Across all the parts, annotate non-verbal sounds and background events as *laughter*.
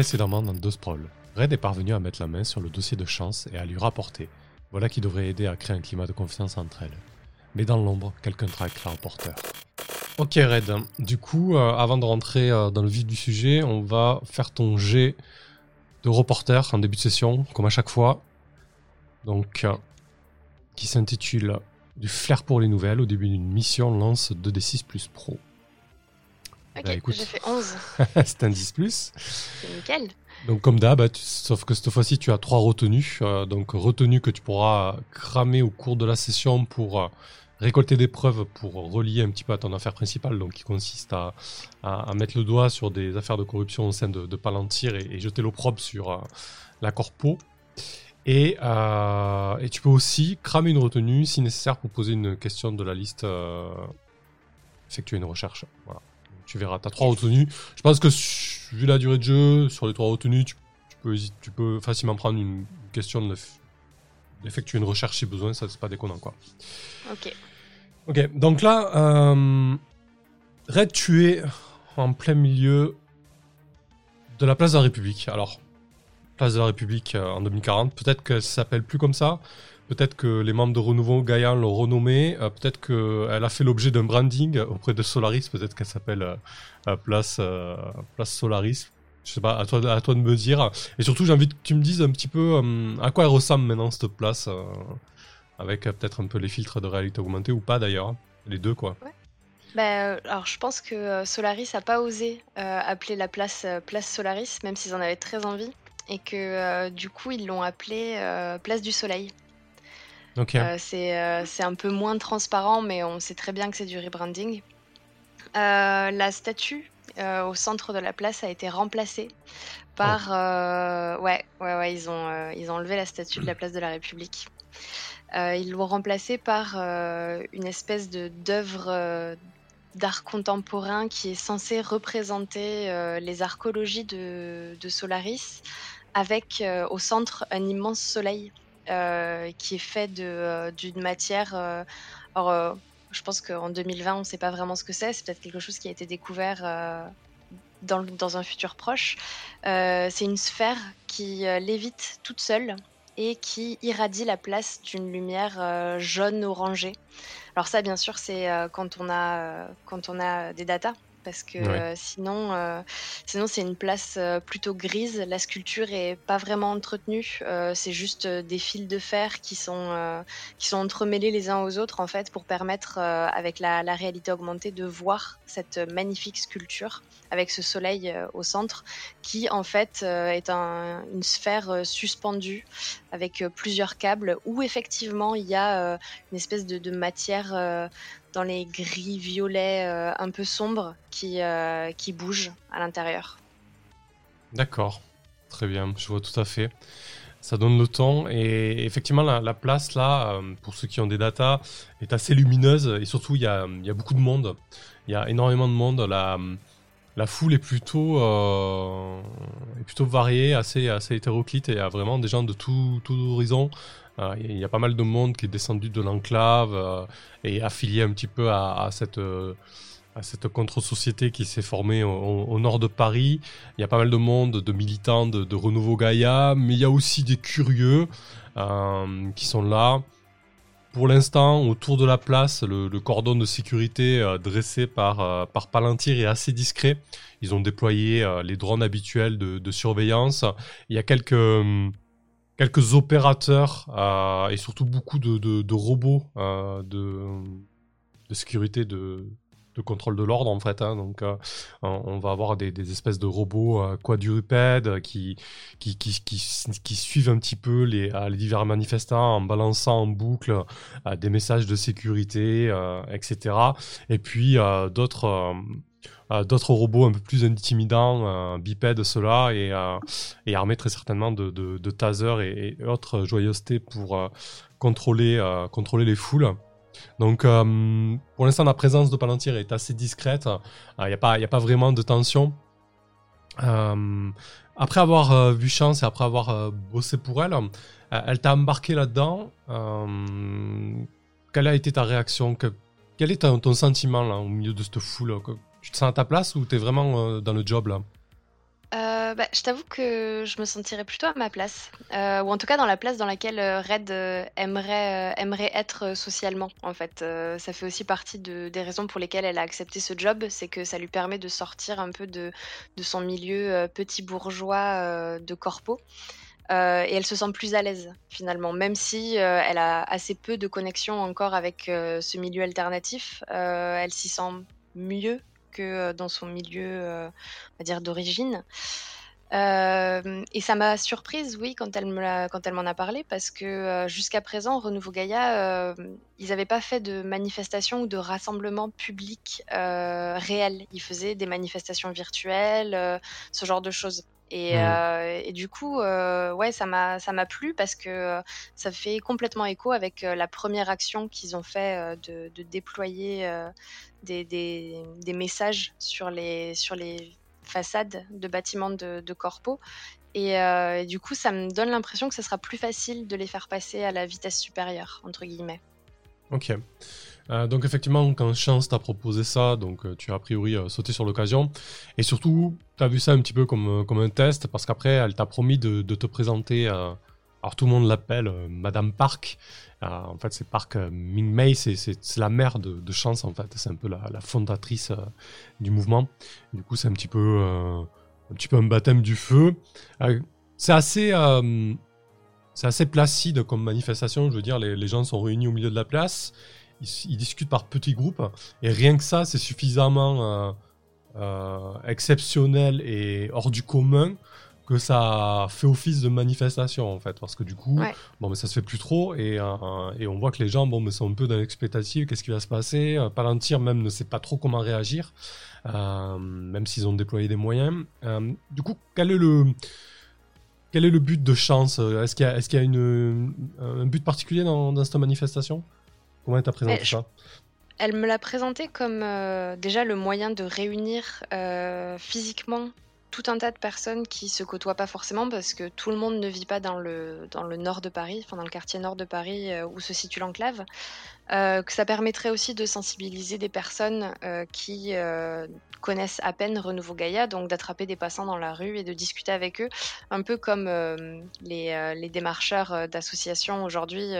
Précédemment dans Deux Sprawl, Red est parvenu à mettre la main sur le dossier de chance et à lui rapporter. Voilà qui devrait aider à créer un climat de confiance entre elles. Mais dans l'ombre, quelqu'un traque la reporter. Ok Red, du coup, euh, avant de rentrer euh, dans le vif du sujet, on va faire ton jet de reporter en début de session, comme à chaque fois. Donc, euh, qui s'intitule Du flair pour les nouvelles. Au début d'une mission, lance 2d6 plus pro. Ok, Bah, écoute. j'ai fait 11. *laughs* C'est un 10 plus. C'est nickel. Donc comme d'hab, tu- sauf que cette fois-ci tu as trois retenues, euh, donc retenues que tu pourras cramer au cours de la session pour euh, récolter des preuves pour relier un petit peu à ton affaire principale, donc qui consiste à, à- à mettre le doigt sur des affaires de corruption au sein de, de Palantir et, et jeter l'opprobre sur euh, la corpo. Et, euh, et tu peux aussi cramer une retenue si nécessaire pour poser une question de la liste, effectuer une recherche. Voilà. Tu verras, tu as trois retenues. Je pense que vu la durée de jeu, sur les trois retenues, tu, tu peux, tu peux facilement prendre une question de d'effectuer une recherche si besoin, ça c'est pas déconnant quoi. Ok. Ok, donc là, euh, Red, tu es en plein milieu de la place de la République. Alors, place de la République euh, en 2040, peut-être que ça s'appelle plus comme ça. Peut-être que les membres de Renouveau Gaïa l'ont renommée. euh, peut-être qu'elle a fait l'objet d'un branding auprès de Solaris. Peut-être qu'elle s'appelle euh, place, euh, place Solaris. Je sais pas, à toi, de- me dire. Et surtout, j'ai envie que tu me dises un petit peu à quoi elle ressemble maintenant cette place. avec peut-être un peu les filtres de réalité augmentée ou pas d'ailleurs. Les deux quoi. Bah, alors, je pense que Solaris a pas osé appeler la place place Solaris, même s'ils en avaient très envie, et que du coup ils l'ont appelée place du Soleil. Euh, c'est euh, c'est un peu moins transparent, mais on sait très bien que c'est du rebranding. Euh, la statue euh, au centre de la place a été remplacée par. euh, ouais, ouais, ouais, ils ont, euh, ils ont enlevé la statue de la place de la République. Ils l'ont remplacée par une espèce de d'œuvre d'art contemporain qui est censée représenter les archéologies de, de Solaris, avec au centre un immense soleil euh, qui est fait euh, d'une matière. alors, euh, je pense qu'en 2020, on ne sait pas vraiment ce que c'est. C'est peut-être quelque chose qui a été découvert dans, un futur proche. C'est une sphère qui lévite toute seule et qui irradie la place d'une lumière jaune orangée. Alors ça, bien sûr, c'est quand on quand on a des datas. Parce que Ouais. euh, sinon, euh, sinon c'est une place euh, plutôt grise. La sculpture est pas vraiment entretenue. C'est juste des fils de fer qui sont qui sont entremêlés les uns aux autres en fait pour permettre avec la, la réalité augmentée de voir cette magnifique sculpture avec ce soleil au centre qui en fait est un- une sphère suspendue avec plusieurs câbles où effectivement il y a une espèce de, de matière dans les gris violets euh, un peu sombres qui, euh, qui bouge à l'intérieur. D'accord. Très bien, je vois tout à fait. Ça donne le ton et effectivement la, la place là, euh, pour ceux qui ont des datas, est assez lumineuse et surtout il y a, y a beaucoup de monde. Il y a énormément de monde. La, la foule est plutôt, est plutôt variée, assez, assez hétéroclite et il y a vraiment des gens de tout, tout horizon. Euh, il y a pas mal de monde qui est descendu de l'enclave euh, et affilié un petit peu à, à cette, euh, contre-société qui s'est formée au, nord de Paris. Il y a pas mal de monde, de militants de, Renouveau Gaïa, mais il y a aussi des curieux qui sont là. Pour l'instant, autour de la place, le, cordon de sécurité dressé par, par Palantir est assez discret. Ils ont déployé les drones habituels de, de surveillance. Il y a quelques, hum, quelques opérateurs euh, et surtout beaucoup de, de- robots euh, de, sécurité, de, contrôle de l'ordre en fait. hein. Donc, euh, on va avoir des, espèces de robots quadrupèdes qui, qui, qui, qui, qui suivent un petit peu les, les divers manifestants en balançant en boucle des messages de sécurité, etc. Et puis d'autres euh, d'autres robots un peu plus intimidants, euh, bipèdes ceux-là, et, euh, et armés très certainement de, de, de tasers et, autres joyeusetés pour contrôler, contrôler les foules. Donc, pour l'instant, la présence de Palantir est assez discrète. Il n'y a, pas- a pas vraiment de tension. Après avoir vu Chance et après avoir bossé pour elle, elle t'a embarqué là-dedans. Quelle a été ta réaction? Que- Quel est ton, ton sentiment là, au milieu de cette foule Tu te sens à ta place ou t'es vraiment euh, dans le job là? Bah, je t'avoue que je me sentirais plutôt à ma place, heu, ou en tout cas dans la place dans laquelle, Red, aimerait, être, socialement, en fait. Ça fait aussi partie de des raisons pour lesquelles elle a accepté ce job, c'est que ça lui permet de sortir un peu de son milieu, petit bourgeois, de corpo, heu et elle se sent plus à l'aise, finalement. Même si, elle a assez peu de connexion encore avec, ce milieu alternatif, elle s'y sent mieux que, dans son milieu, heu, on va dire d'origine. Hem et ça m'a surprise, oui, quand elle m'en a parlé parce que, jusqu'à présent, Renouveau Gaïa, hem, ils n'avaient pas fait de manifestations ou de rassemblements publics, réels. Ils faisaient des manifestations virtuelles, ce genre de choses et Mmh. heu et du coup, heu, ouais, ça m'a ça m'a plu parce que, heu, ça fait complètement écho avec, la première action qu'ils ont fait, de de déployer, des des des messages sur les sur les façades de bâtiments de de et heu et du coup, ça me donne l'impression que ça sera plus facile de les faire passer à la «vitesse supérieure» entre guillemets. OK. Heu, donc effectivement, quand Chance t'a proposé ça, donc heu, tu as a priori, heu, sauté sur l'occasion et surtout, tu as vu ça un petit peu comme, comme un test parce qu'après elle t'a promis de te présenter, alors tout le monde l'appelle, Madame Park. En fait, c'est Park, heu, Ming-Mei, c'est la mère de Chance, en fait. C'est un peu la fondatrice, du mouvement. Du coup, c'est un petit peu, un petit peu un baptême du feu. C'est assez, c'est assez placide comme manifestation. Je veux dire, les gens sont réunis au milieu de la place ils, ils discutent par petits groupes. Et rien que ça, c'est suffisamment euh, euh, exceptionnel et hors du commun que ça fait office de manifestation en fait. Parce que du coup Ouais. bon mais ça se fait plus trop et, euh, et on voit que les gens bon mais sont un peu dans l'expectative. Qu'est-ce qui va se passer? Palantir même ne sait pas trop comment réagir euh, même s'ils ont déployé des moyens. Euh, du coup quel est le quel est le but de chance? Est-ce qu'il y a, est-ce qu'il y a une, un but particulier dans, dans cette manifestation? Comment elle t'a présenté ça elle me l'a présenté comme, heu, déjà le moyen de réunir, heu, physiquement tout un tas de personnes qui se côtoient pas forcément parce que tout le monde ne vit pas dans le dans le nord de Paris, enfin dans le quartier nord de Paris, heu, où se situe l'enclave. Heu, que ça permettrait aussi de sensibiliser des personnes, heu, qui, heu, connaissent à peine Renouveau Gaïa, donc d'attraper des passants dans la rue et de discuter avec eux. Un peu comme, les, les démarcheurs, heu, d'associations aujourd'hui,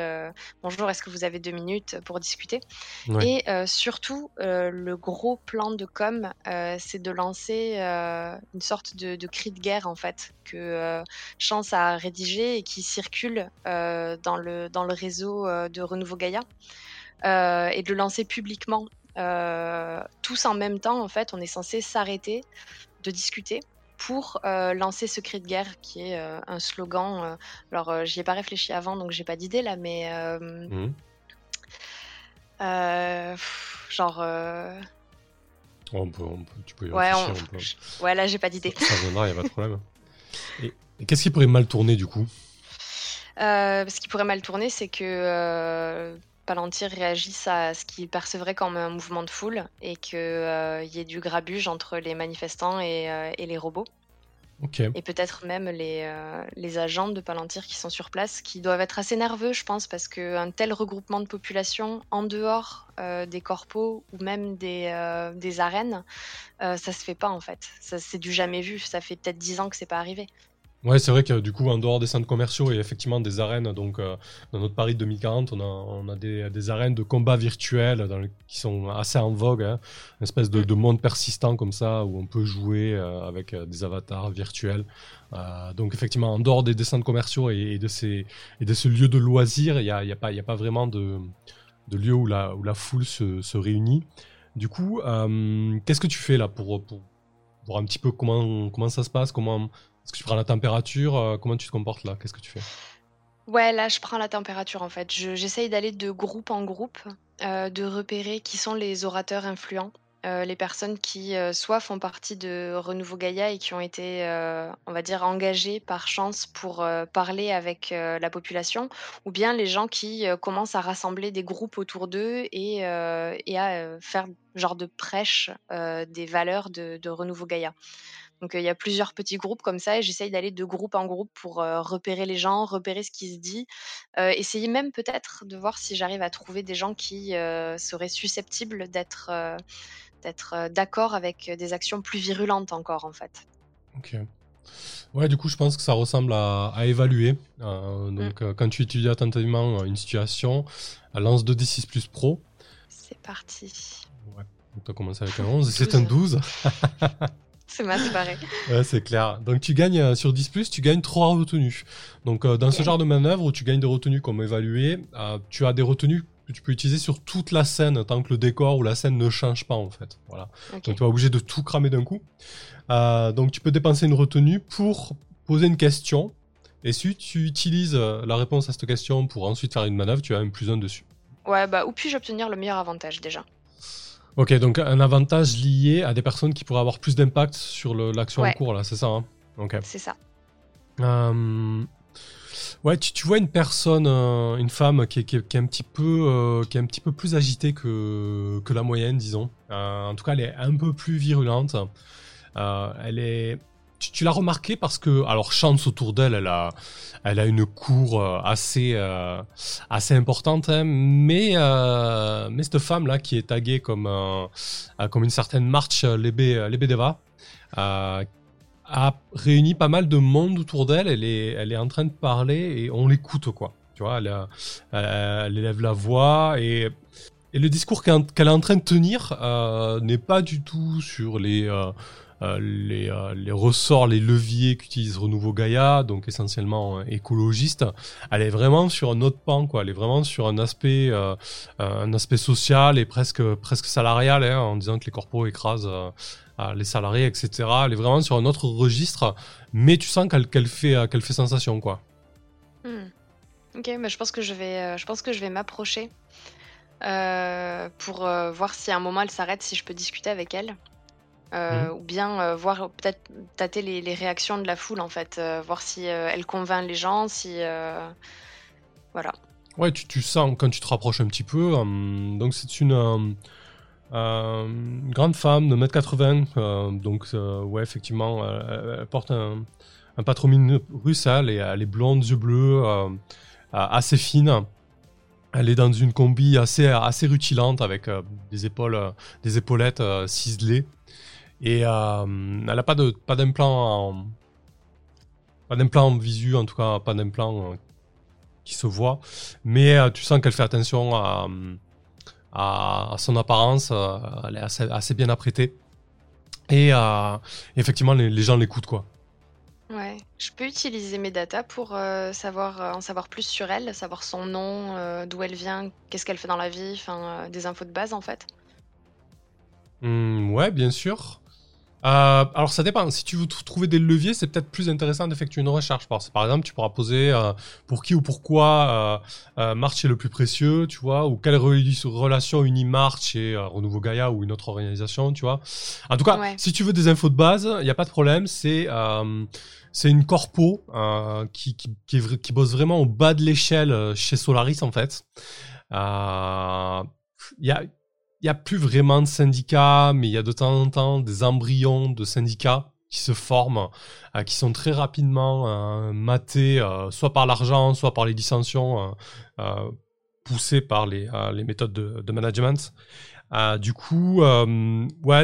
«Bonjour, est-ce que vous avez 2 minutes pour discuter?» Ouais. et surtout, le gros plan de com, c'est de lancer, une sorte de de cri de guerre, en fait, que, Chance a rédigé et qui circule, dans le dans le réseau, de Renouveau Gaïa et de le lancer publiquement. Heu, tous en même temps, en fait, on est censé s'arrêter, de discuter pour, heu, lancer ce cri de guerre qui est, un slogan, alors, j'y ai pas réfléchi avant donc j'ai pas d'idée là, mais Mhm. genre, On peut, on peut- tu peux y ouais, on peut. ouais, là, j'ai pas Ça, d'idée. ça viendra, il n'y a pas de problème. Et, et qu'est-ce qui pourrait mal tourner du coup? Ce qui pourrait mal tourner, c'est que, Palantir réagisse à ce qu'il percevrait comme un mouvement de foule et qu'il y ait du grabuge entre les manifestants et et les robots. Et peut-être même les, heu, les agents de Palantir qui sont sur place, qui doivent être assez nerveux, je pense, parce qu'un tel regroupement de population en dehors, des corpos ou même des, arènes, ça se fait pas, en fait. Ça c'est du jamais vu. Ça fait peut-être 10 ans que c'est pas arrivé. Ouais, c'est vrai que du coup, en dehors des centres commerciaux et effectivement des arènes, donc euh, dans notre Paris 2040, on a, des, arènes de combat virtuels qui sont assez en vogue, hein. une espèce de, de monde persistant comme ça où on peut jouer euh, avec euh, des avatars virtuels. Donc effectivement, en dehors des, centres commerciaux et, de ces de ce lieu de loisirs, il n'y a, pas- vraiment de, lieu où la, foule se, réunit. Du coup, qu'est-ce que tu fais là pour, pour voir un petit peu comment, comment ça se passe, comment est-ce que tu prends la température euh, Comment tu te comportes là? Qu'est-ce que tu fais? Ouais, là, je prends la température, en fait. Je j'essaye d'aller de groupe en groupe, heu, de repérer qui sont les orateurs influents, heu, les personnes qui, soit font partie de Renouveau Gaïa et qui ont été, on va dire engagées par chance pour, parler avec, la population ou bien les gens qui, commencent à rassembler des groupes autour d'eux et à, faire genre de prêche, des valeurs de de Renouveau Gaïa. Donc, il y a plusieurs petits groupes comme ça et j'essaye d'aller de groupe en groupe pour, repérer les gens, repérer ce qui se dit. Essayer même peut-être de voir si j'arrive à trouver des gens qui, seraient susceptibles d'être, d'accord avec, des actions plus virulentes encore, en fait. Ok. Ouais, du coup, je pense que ça ressemble à, évaluer. Euh, donc, mm. quand tu étudies attentivement une situation, lance 2d6 plus pro. C'est parti. Ouais, donc tu as commencé avec un 11 et c'est un 12. *laughs* c'est mal. *laughs* Ouais, c'est clair. Donc, tu gagnes sur 10 plus, tu gagnes 3 retenues. Donc, dans ce genre de manœuvre où tu gagnes des retenues comme évaluer, tu as des retenues tu peux utiliser sur toute la scène tant que le décor ou la scène ne change pas en fait. Voilà. Donc tu vas obligé de tout cramer d'un coup. Euh, donc tu peux dépenser une retenue pour poser une question. Et si tu utilises euh, la réponse à cette question pour ensuite faire une manœuvre, tu as un plus un dessus. Ouais, bah où puis-je obtenir le meilleur avantage déjà? Ok, donc un avantage lié à des personnes qui pourraient avoir plus d'impact sur l'action en cours, là, c'est ça hein? Ok. C'est ça. Euh, Ouais, tu, vois une personne, euh, une femme qui est, un petit peu, euh, qui est un petit peu plus agitée que, que la moyenne, disons. En tout cas, elle est un peu plus virulente. elle est, tu, l'as remarqué parce que, alors, chance autour d'elle, elle a, elle a une cour assez, assez importante, hein, mais, mais cette femme là qui est taguée comme, comme une certaine marche Lébé, Deva a réuni pas mal de monde autour d'elle. Elle est, elle est en train de parler et on l'écoute, quoi. Tu vois, elle, elle, élève la voix et, et le discours qu'elle est en train de tenir euh, n'est pas du tout sur les, euh, euh, les, les, ressorts, les leviers qu'utilise Renouveau Gaïa, donc essentiellement écologiste. Elle est vraiment sur un autre pan, quoi. Elle est vraiment sur un aspect, un aspect social et presque, presque salarial, hein, en disant que les corpos écrasent les salariés, etc. Elle est vraiment sur un autre registre, mais tu sens qu'elle fait, euh, qu'elle fait sensation, quoi. Hmm. Ok, mais je pense que je vais, euh, vais m'approcher euh, pour voir si à un moment elle s'arrête, si je peux discuter avec elle. Hmm. Ou bien voir peut-être tâter les, réactions de la foule en fait, voir si elle convainc les gens, si voilà. Ouais, tu, tu, sens quand tu te rapproches un petit peu. donc c'est une euh, une grande femme de 1m80, euh, donc euh, ouais, effectivement, elle, porte un, un patronyme russe, elle, et elle est blonde, yeux bleus, assez fine. Elle est dans une combi assez, assez rutilante avec des épaules, des épaulettes ciselées. Et elle n'a pas de pas d'implant pas d'implant visu, en tout cas pas d'implant qui se voit. Mais tu sens qu'elle fait attention à à, son apparence, euh, elle est assez, bien apprêtée. Et euh, effectivement, les, gens l'écoutent, quoi. Ouais, je peux utiliser mes datas pour euh, savoir, en savoir plus sur elle, savoir son nom, d'où elle vient, qu'est-ce qu'elle fait dans la vie, enfin des infos de base en fait. Mmh, ouais, bien sûr. Euh, alors ça dépend. Si tu veux trouver des leviers, c'est peut-être plus intéressant d'effectuer une recherche. Par exemple, tu pourras poser euh, pour qui ou pourquoi euh, March est le plus précieux, tu vois, ou quelle relation unit March et Renouveau Gaia ou une autre organisation, tu vois. En tout cas, si tu veux des infos de base, il n'y a pas de problème. C'est c'est une corpo qui, qui, qui, qui, bosse vraiment au bas de l'échelle chez Solaris en fait. Il y a il n'y a plus vraiment de syndicats, mais il y a de temps en temps des embryons de syndicats qui se forment, euh, qui sont très rapidement euh, matés, euh, soit par l'argent, soit par les dissensions poussées par les, méthodes de, management. du coup, ouais,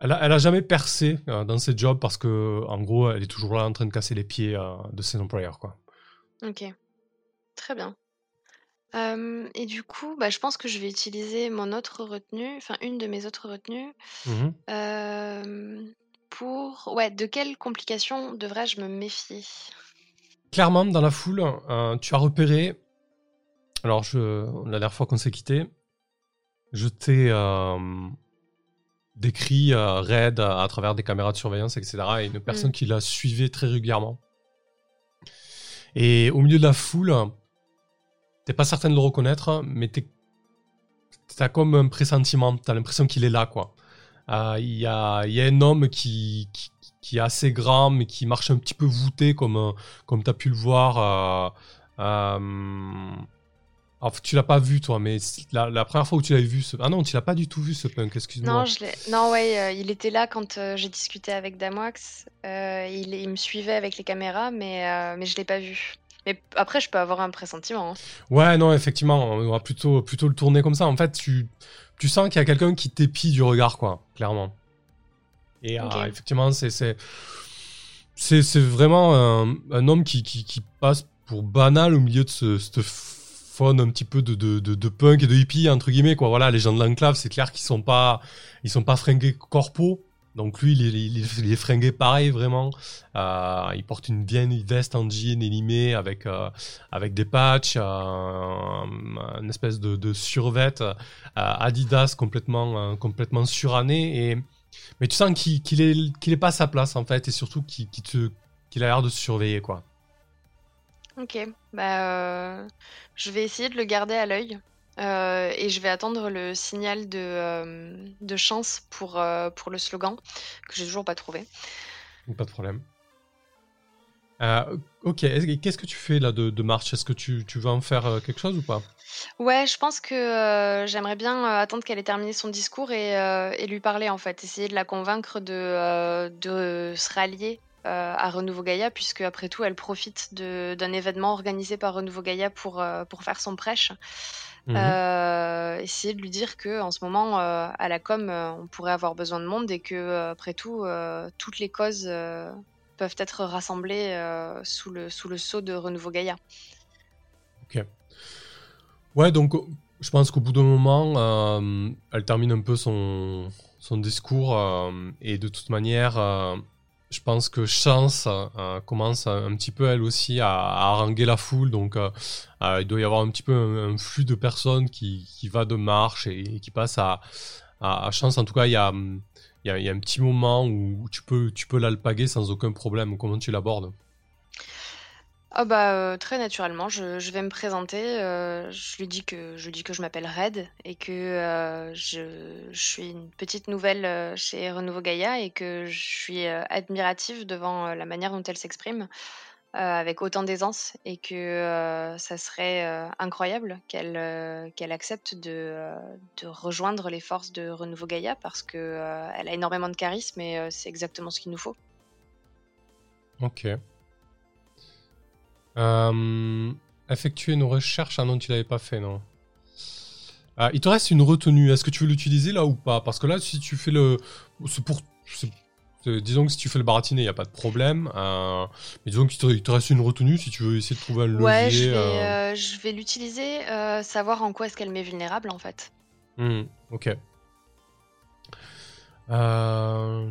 elle a, elle a, jamais percé dans ses jobs parce que, en gros, elle est toujours là en train de casser les pieds de ses employeurs, quoi. Ok, très bien et du coup, bah, je pense que je vais utiliser mon autre retenue, enfin une de mes autres retenues, mmh pour ouais, de quelles complications devrais-je me méfier? Clairement, dans la foule, tu as repéré alors je la dernière fois qu'on s'est quitté, je t'ai, décrit, Red à travers des caméras de surveillance etc. et une personne mmh. qui la suivait très régulièrement. Et au milieu de la foule T'es pas certain de le reconnaître, mais t'as comme un pressentiment, t'as l'impression qu'il est là, quoi. Euh, il y, a, un homme qui, est assez grand, mais qui marche un petit peu voûté, comme, comme tu as pu le voir. Euh, euh... tu l'as pas vu, toi, mais la, première fois où tu l'avais vu, ah non, tu l'as pas du tout vu ce punk, excuse-moi. Non, ouais, euh, il était là quand j'ai discuté avec Damox. Il, il, me suivait avec les caméras, mais, mais je l'ai pas vu. Mais après, je peux avoir un pressentiment. Hein. Ouais, non, effectivement, on va plutôt, plutôt le tourner comme ça. En fait, tu, tu sens qu'il y a quelqu'un qui t'épie du regard, quoi, clairement. Et euh, effectivement, c'est. c'est vraiment un, homme qui, qui, passe pour banal au milieu de ce, cette faune un petit peu de, de, de, punk et de hippie entre guillemets quoi. Voilà, les gens de l'enclave, c'est clair qu'ils sont pas ils sont pas fringués corpo. Donc lui, il est, fringué pareil vraiment. Euh, il porte une vieille veste en jean élimée avec euh, avec des patchs, euh, une espèce de, de survêt Adidas complètement complètement suranné et mais tu sens qu'il qu'il est est pas à sa place en fait et surtout qu'il a l'air de se surveiller quoi. Ok, bah je vais essayer de le garder à l'œil. Euh, et je vais attendre le signal de, euh, de chance pour, euh, pour le slogan, que j'ai toujours pas trouvé. Pas de problème. ok, qu'est-ce que tu fais là de, de marche Est-ce que tu, tu, vas en faire quelque chose ou pas? Ouais, je pense que j'aimerais bien attendre qu'elle ait terminé son discours et, et, lui parler en fait, essayer de la convaincre de, de se rallier à Renouveau Gaïa, puisque après tout, elle profite d'un événement organisé par Renouveau Gaïa pour, pour faire son prêche. Mmh euh, essayer de lui dire que en ce moment, euh, à la com, euh, on pourrait avoir besoin de monde et que, après tout, toutes les causes peuvent être rassemblées sous le, sous le sceau de Renouveau Gaïa. Ok. Ouais, donc je pense qu'au bout d'un moment, elle termine un peu son, son discours et de toute manière, je pense que Chance euh, commence un petit peu elle aussi à, haranguer la foule, donc euh, euh, il doit y avoir un petit peu un, flux de personnes qui, va de marche et, qui passe à, Chance. En tout cas, il y a, un petit moment où tu peux, tu peux l'alpaguer sans aucun problème. Comment tu l'abordes? Ah bah, euh, très naturellement, je je vais me présenter, euh, je lui dis que je lui dis que je m'appelle Red et que, euh, je je suis une petite nouvelle, chez Renouveau Gaïa et que je suis, admirative devant, la manière dont elle s'exprime, avec autant d'aisance et que, ça serait, incroyable qu'elle, qu'elle accepte de, de rejoindre les forces de Renouveau Gaïa parce que, elle a énormément de charisme et c'est exactement ce qu'il nous faut. OK. Euh, effectuer une recherche. Ah non, tu l'avais pas fait, non. Ah, il te reste une retenue. Est-ce que tu veux l'utiliser là ou pas? Parce que là, si tu fais le. C'est pour. Disons que si tu fais le baratiné, il n'y a pas de problème. Euh, mais disons qu'il te, reste une retenue si tu veux essayer de trouver un levier. Ouais, je vais, euh... je vais l'utiliser, euh, savoir en quoi est-ce qu'elle m'est vulnérable en fait. Hmm, ok. Euh,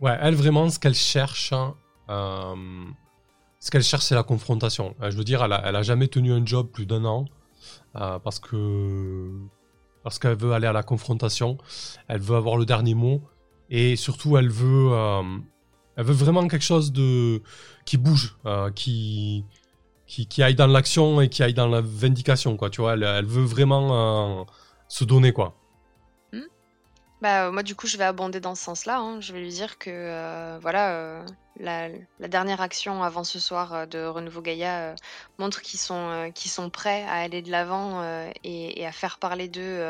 ouais, elle vraiment, ce qu'elle cherche, hein, euh, ce qu'elle cherche, c'est la confrontation. Euh, je veux dire, elle a, jamais tenu un job plus d'un an euh, parce que parce qu'elle veut aller à la confrontation. Elle veut avoir le dernier mot et surtout, elle veut elle veut vraiment quelque chose de qui bouge, qui, qui, aille dans l'action et qui aille dans la vindication, quoi. Tu vois, elle veut vraiment se donner, quoi. Bah, moi, du coup, je vais abonder dans ce sens-là, hein. Je vais lui dire que, euh, voilà, euh, la dernière action avant ce soir, euh, de Renouveau Gaïa, montre qu'ils sont, sont prêts à aller de l'avant, et à faire parler d'eux,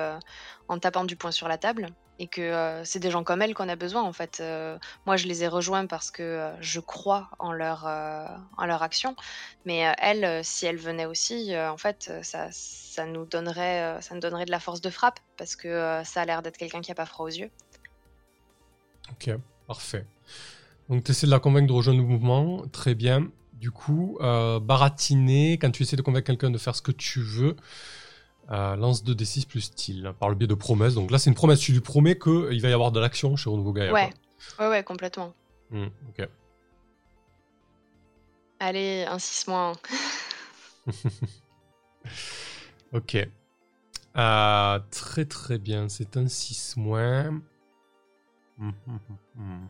en tapant du poing sur la table et que euh, c'est des gens comme elle qu'on a besoin en fait. Euh, moi je les ai rejoints parce que euh, je crois en leur, en leur action, mais elle, si elle venait aussi, en fait ça, ça, nous donnerait, ça nous donnerait de la force de frappe parce que ça a l'air d'être quelqu'un qui a pas froid aux yeux. Ok, parfait. Donc tu essaies de la convaincre de rejoindre le mouvement, très bien. Du coup, baratiner, quand tu essaies de convaincre quelqu'un de faire ce que tu veux, euh, lance 2d6 plus style, par le biais de promesses. Donc là, c'est une promesse. Tu lui promets qu'il va y avoir de l'action chez Renouveau Gaia. Ouais. ouais, ouais, complètement. Hmm, ok. Allez, un 6 moins. *laughs* ok. Euh, très très bien. C'est un 6 moins. Hmm, hmm,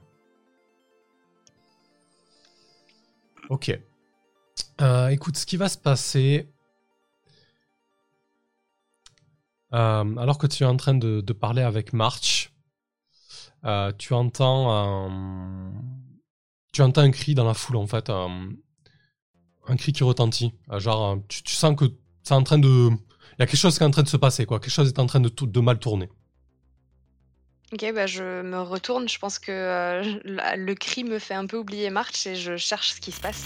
ok. Euh, écoute, ce qui va se passer, Euh, alors que tu es en train de, parler avec March, euh, tu entends un, tu entends un cri dans la foule en fait, un, cri qui retentit. Euh, genre, tu, sens que c'est en train de, il y a quelque chose qui est en train de se passer quoi, quelque chose est en train de, de mal tourner. Ok, bah je me retourne. Je pense que *laughs* le cri me fait un peu oublier March et je cherche ce qui se passe.